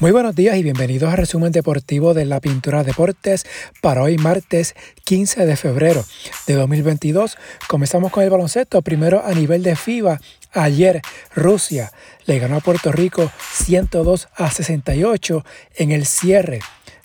Muy buenos días y bienvenidos al resumen deportivo de la Pintura Deportes para hoy martes 15 de febrero de 2022. Comenzamos con el baloncesto, primero a nivel de FIBA. Ayer Rusia le ganó a Puerto Rico 102 a 68 en el cierre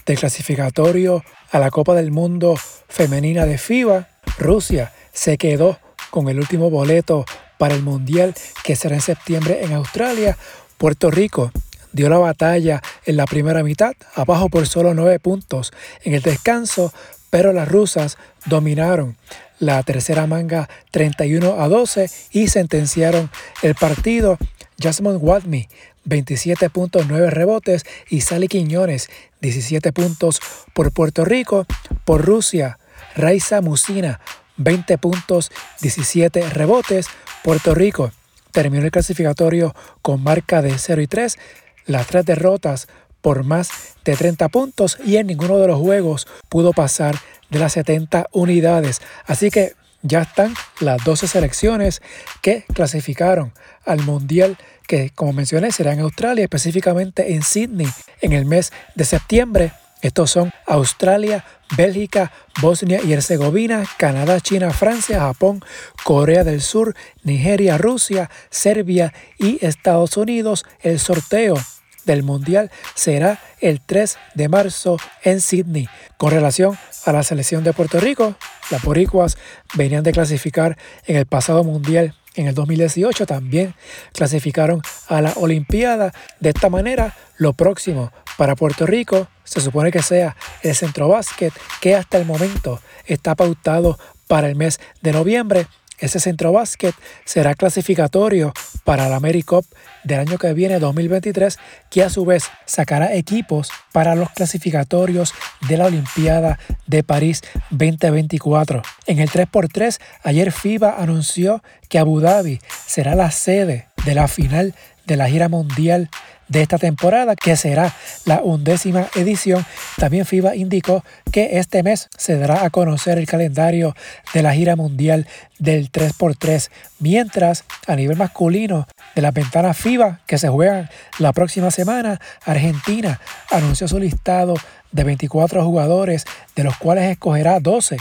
del clasificatorio a la Copa del Mundo femenina de FIBA. Rusia se quedó con el último boleto para el Mundial que será en septiembre en Australia. Puerto Rico dio la batalla en la primera mitad, abajo por solo nueve puntos en el descanso, pero las rusas dominaron la tercera manga 31 a 12 y sentenciaron el partido. Jasmine Wadmi 27.9 rebotes y Sally Quiñones 17 puntos por Puerto Rico. Por Rusia, Raiza Musina 20 puntos, 17 rebotes. Puerto Rico terminó el clasificatorio con marca de 0 y 3 las tres derrotas por más de 30 puntos y en ninguno de los juegos pudo pasar de las 70 unidades. Así que ya están las 12 selecciones que clasificaron al Mundial que, como mencioné, será en Australia, específicamente en Sydney en el mes de septiembre. Estos son Australia, Bélgica, Bosnia y Herzegovina, Canadá, China, Francia, Japón, Corea del Sur, Nigeria, Rusia, Serbia y Estados Unidos. El sorteo del Mundial será el 3 de marzo en Sydney. Con relación a la selección de Puerto Rico, las boricuas venían de clasificar en el pasado Mundial en el 2018 también clasificaron a la Olimpiada. De esta manera, lo próximo para Puerto Rico se supone que sea el centro básquet que hasta el momento está pautado para el mes de noviembre ese centro básquet será clasificatorio para la AmeriCup del año que viene, 2023, que a su vez sacará equipos para los clasificatorios de la Olimpiada de París 2024. En el 3x3, ayer FIBA anunció que Abu Dhabi será la sede de la final de la gira mundial de esta temporada, que será la undécima edición. También FIBA indicó que este mes se dará a conocer el calendario de la gira mundial del 3x3, mientras a nivel masculino de las ventanas FIBA que se juegan la próxima semana, Argentina anunció su listado de 24 jugadores, de los cuales escogerá 12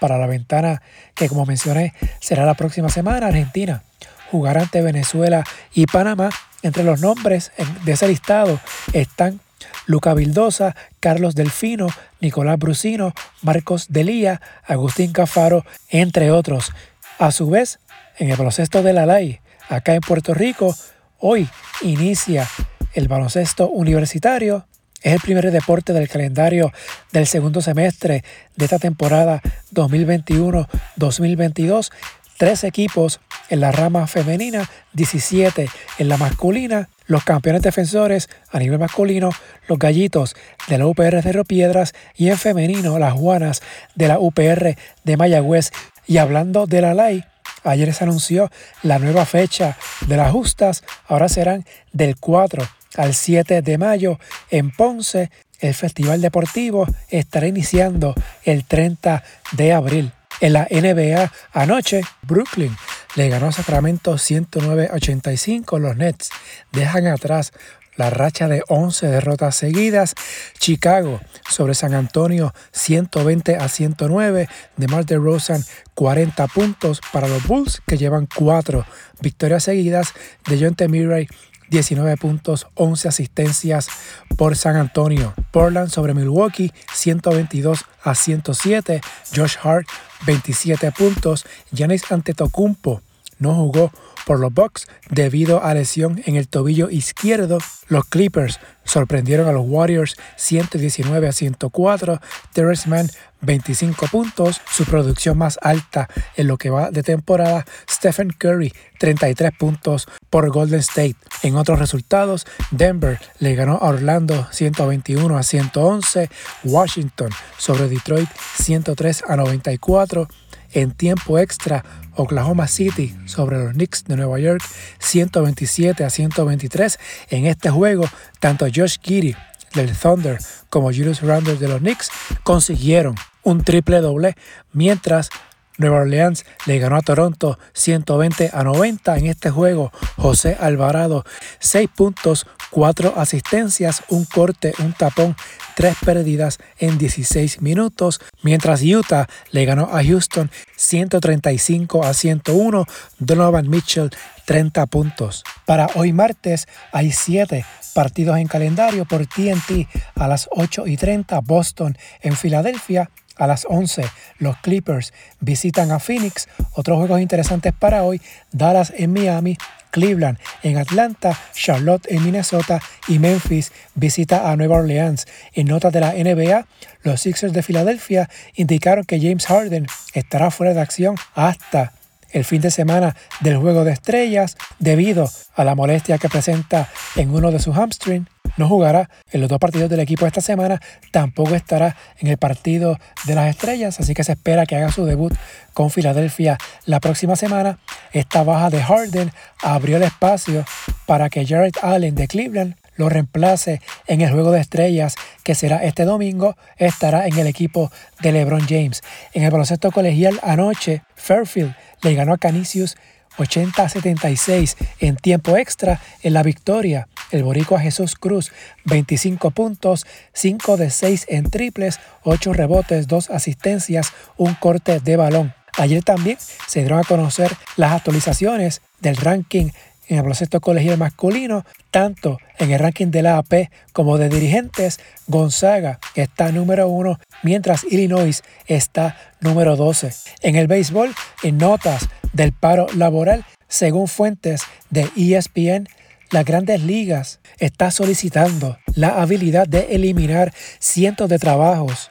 para la ventana que como mencioné será la próxima semana. Argentina jugará ante Venezuela y Panamá entre los nombres de ese listado están Luca Vildosa, Carlos Delfino, Nicolás Brusino, Marcos Delía, Agustín Cafaro, entre otros. A su vez, en el baloncesto de la ley, acá en Puerto Rico, hoy inicia el baloncesto universitario. Es el primer deporte del calendario del segundo semestre de esta temporada 2021-2022 tres equipos en la rama femenina, 17 en la masculina. Los campeones defensores a nivel masculino, los gallitos de la UPR de Piedras y en femenino, las Juanas de la UPR de Mayagüez. Y hablando de la ley, ayer se anunció la nueva fecha de las justas. Ahora serán del 4 al 7 de mayo en Ponce. El Festival Deportivo estará iniciando el 30 de abril. En la NBA anoche, Brooklyn le ganó a Sacramento 109-85. Los Nets dejan atrás la racha de 11 derrotas seguidas. Chicago sobre San Antonio 120 a 109. De Mar de Rosan 40 puntos para los Bulls que llevan 4 victorias seguidas. De John T. Murray 19 puntos, 11 asistencias por San Antonio. Portland sobre Milwaukee, 122 a 107. Josh Hart, 27 puntos. Giannis Antetokounmpo no jugó por los Bucks debido a lesión en el tobillo izquierdo. Los Clippers sorprendieron a los Warriors 119 a 104. Terrence Mann 25 puntos, su producción más alta en lo que va de temporada. Stephen Curry 33 puntos por Golden State. En otros resultados, Denver le ganó a Orlando 121 a 111. Washington sobre Detroit 103 a 94. En tiempo extra, Oklahoma City sobre los Knicks de Nueva York 127 a 123. En este juego, tanto Josh Giddy del Thunder como Julius Randle de los Knicks consiguieron un triple doble, mientras Nueva Orleans le ganó a Toronto 120 a 90 en este juego. José Alvarado, 6 puntos, 4 asistencias, un corte, un tapón, 3 pérdidas en 16 minutos, mientras Utah le ganó a Houston 135 a 101, Donovan Mitchell 30 puntos. Para hoy martes hay 7 partidos en calendario por TNT a las 8 y 30, Boston en Filadelfia, a las 11, los Clippers visitan a Phoenix. Otros juegos interesantes para hoy, Dallas en Miami, Cleveland en Atlanta, Charlotte en Minnesota y Memphis visita a Nueva Orleans. En notas de la NBA, los Sixers de Filadelfia indicaron que James Harden estará fuera de acción hasta el fin de semana del Juego de Estrellas debido a la molestia que presenta en uno de sus hamstrings. No jugará en los dos partidos del equipo esta semana, tampoco estará en el partido de las estrellas, así que se espera que haga su debut con Filadelfia la próxima semana. Esta baja de Harden abrió el espacio para que Jared Allen de Cleveland lo reemplace en el juego de estrellas que será este domingo, estará en el equipo de LeBron James. En el baloncesto colegial anoche, Fairfield le ganó a Canisius 80 76 en tiempo extra en la victoria. El boricua Jesús Cruz, 25 puntos, 5 de 6 en triples, 8 rebotes, 2 asistencias, un corte de balón. Ayer también se dieron a conocer las actualizaciones del ranking en el baloncesto colegial masculino, tanto en el ranking de la AP como de dirigentes, Gonzaga está número uno, mientras Illinois está número 12. En el béisbol, en notas del paro laboral, según fuentes de ESPN, las grandes ligas está solicitando la habilidad de eliminar cientos de trabajos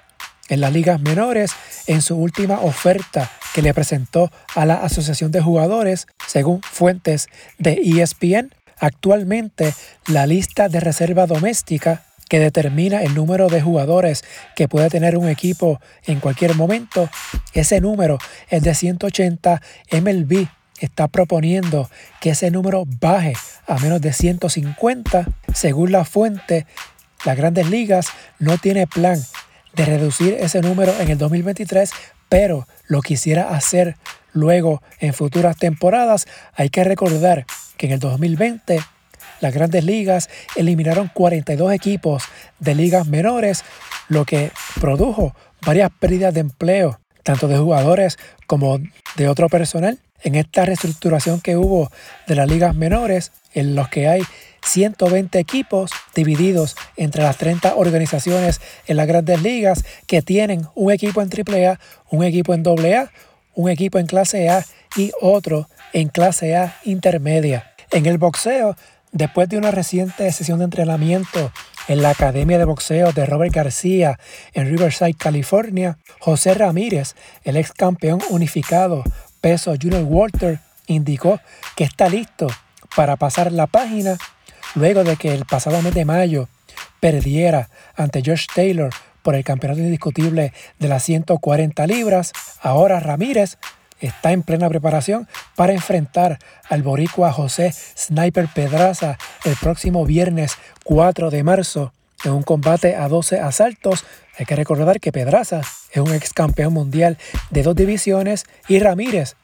en las ligas menores en su última oferta que le presentó a la Asociación de Jugadores, según fuentes de ESPN. Actualmente, la lista de reserva doméstica que determina el número de jugadores que puede tener un equipo en cualquier momento, ese número es de 180. MLB está proponiendo que ese número baje a menos de 150. Según la fuente, las grandes ligas no tiene plan de reducir ese número en el 2023, pero lo quisiera hacer luego en futuras temporadas. Hay que recordar que en el 2020 las grandes ligas eliminaron 42 equipos de ligas menores, lo que produjo varias pérdidas de empleo, tanto de jugadores como de otro personal. En esta reestructuración que hubo de las ligas menores, en los que hay 120 equipos divididos entre las 30 organizaciones en las grandes ligas que tienen un equipo en AAA, un equipo en AA, un equipo en clase A y otro en clase A intermedia. En el boxeo, después de una reciente sesión de entrenamiento en la Academia de Boxeo de Robert García en Riverside, California, José Ramírez, el ex campeón unificado peso Junior Walter, indicó que está listo para pasar la página luego de que el pasado mes de mayo perdiera ante Josh Taylor por el campeonato indiscutible de las 140 libras. Ahora Ramírez está en plena preparación para enfrentar al boricua José Sniper Pedraza el próximo viernes 4 de marzo en un combate a 12 asaltos. Hay que recordar que Pedraza es un ex campeón mundial de dos divisiones y Ramírez,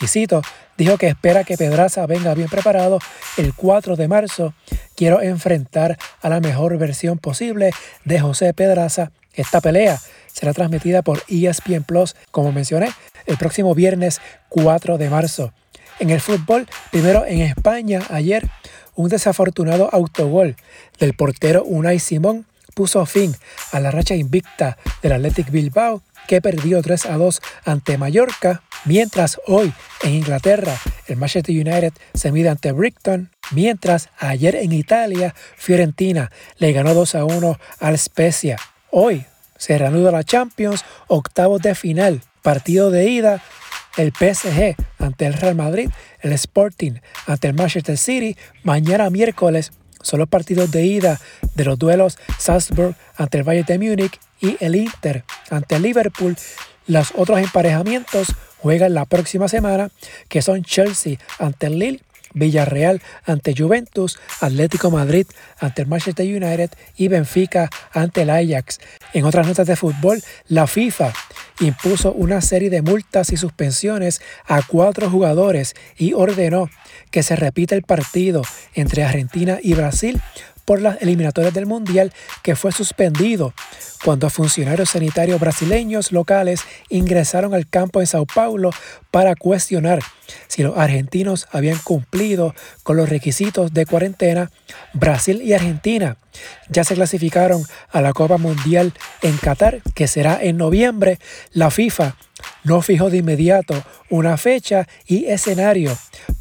y cito, dijo que espera que Pedraza venga bien preparado el 4 de marzo. Quiero enfrentar a la mejor versión posible de José Pedraza. Esta pelea será transmitida por ESPN Plus, como mencioné, el próximo viernes 4 de marzo. En el fútbol, primero en España, ayer, un desafortunado autogol del portero Unai Simón puso fin a la racha invicta del Athletic Bilbao, que perdió 3 a 2 ante Mallorca, mientras hoy en Inglaterra el Manchester United se mide ante Brighton, mientras ayer en Italia Fiorentina le ganó 2 a 1 al Spezia. Hoy se reanuda la Champions, octavos de final, partido de ida, el PSG ante el Real Madrid, el Sporting ante el Manchester City, mañana miércoles son los partidos de ida de los duelos Salzburg ante el Bayern de Múnich y el Inter ante el Liverpool. Los otros emparejamientos juegan la próxima semana, que son Chelsea ante el Lille, Villarreal ante Juventus, Atlético Madrid ante Manchester United y Benfica ante el Ajax. En otras notas de fútbol, la FIFA impuso una serie de multas y suspensiones a cuatro jugadores y ordenó que se repita el partido entre Argentina y Brasil por las eliminatorias del Mundial que fue suspendido cuando funcionarios sanitarios brasileños locales ingresaron al campo en Sao Paulo para cuestionar si los argentinos habían cumplido con los requisitos de cuarentena. Brasil y Argentina ya se clasificaron a la Copa Mundial en Qatar, que será en noviembre. La FIFA no fijó de inmediato una fecha y escenario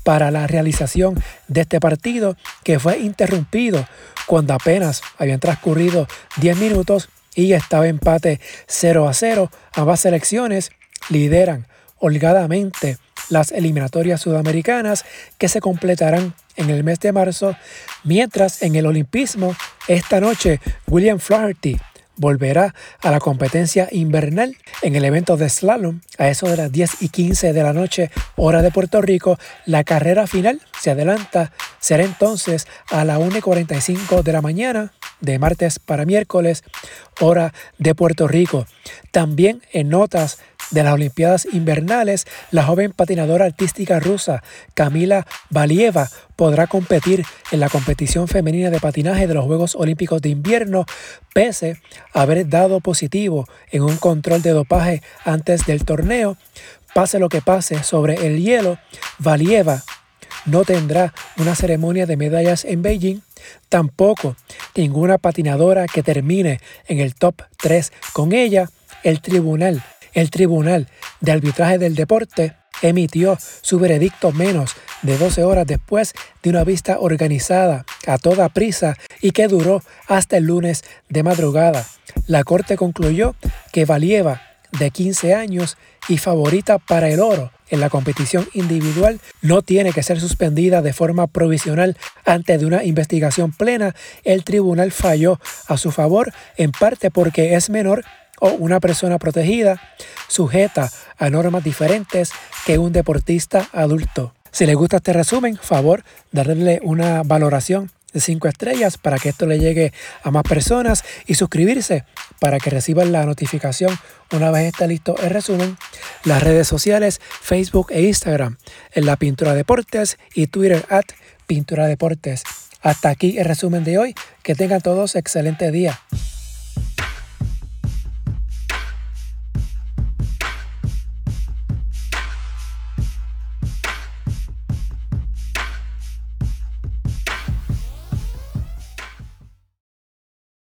para la realización de este partido que fue interrumpido cuando apenas habían transcurrido 10 minutos y estaba empate 0 a 0. Ambas selecciones lideran holgadamente las eliminatorias sudamericanas que se completarán en el mes de marzo, mientras en el olimpismo esta noche William Flaherty volverá a la competencia invernal en el evento de slalom a eso de las 10 y 15 de la noche hora de Puerto Rico. La carrera final se adelanta, será entonces a la 1 y 45 de la mañana de martes para miércoles, hora de Puerto Rico. También en notas de las Olimpiadas Invernales, la joven patinadora artística rusa Kamila Valieva podrá competir en la competición femenina de patinaje de los Juegos Olímpicos de Invierno, pese a haber dado positivo en un control de dopaje antes del torneo. Pase lo que pase sobre el hielo, Valieva no tendrá una ceremonia de medallas en Beijing, tampoco ninguna patinadora que termine en el top 3 con ella. El tribunal, el tribunal de arbitraje del deporte emitió su veredicto menos de 12 horas después de una vista organizada a toda prisa y que duró hasta el lunes de madrugada. La corte concluyó que Valieva, de 15 años y favorita para el oro, en la competición individual no tiene que ser suspendida de forma provisional antes de una investigación plena, el tribunal falló a su favor en parte porque es menor o una persona protegida sujeta a normas diferentes que un deportista adulto. Si les gusta este resumen, favor darle una valoración de 5 estrellas para que esto le llegue a más personas y suscribirse para que reciban la notificación una vez esté listo el resumen. Las redes sociales, Facebook e Instagram en la Pintura Deportes y Twitter at Pintura Deportes. Hasta aquí el resumen de hoy. Que tengan todos excelente día.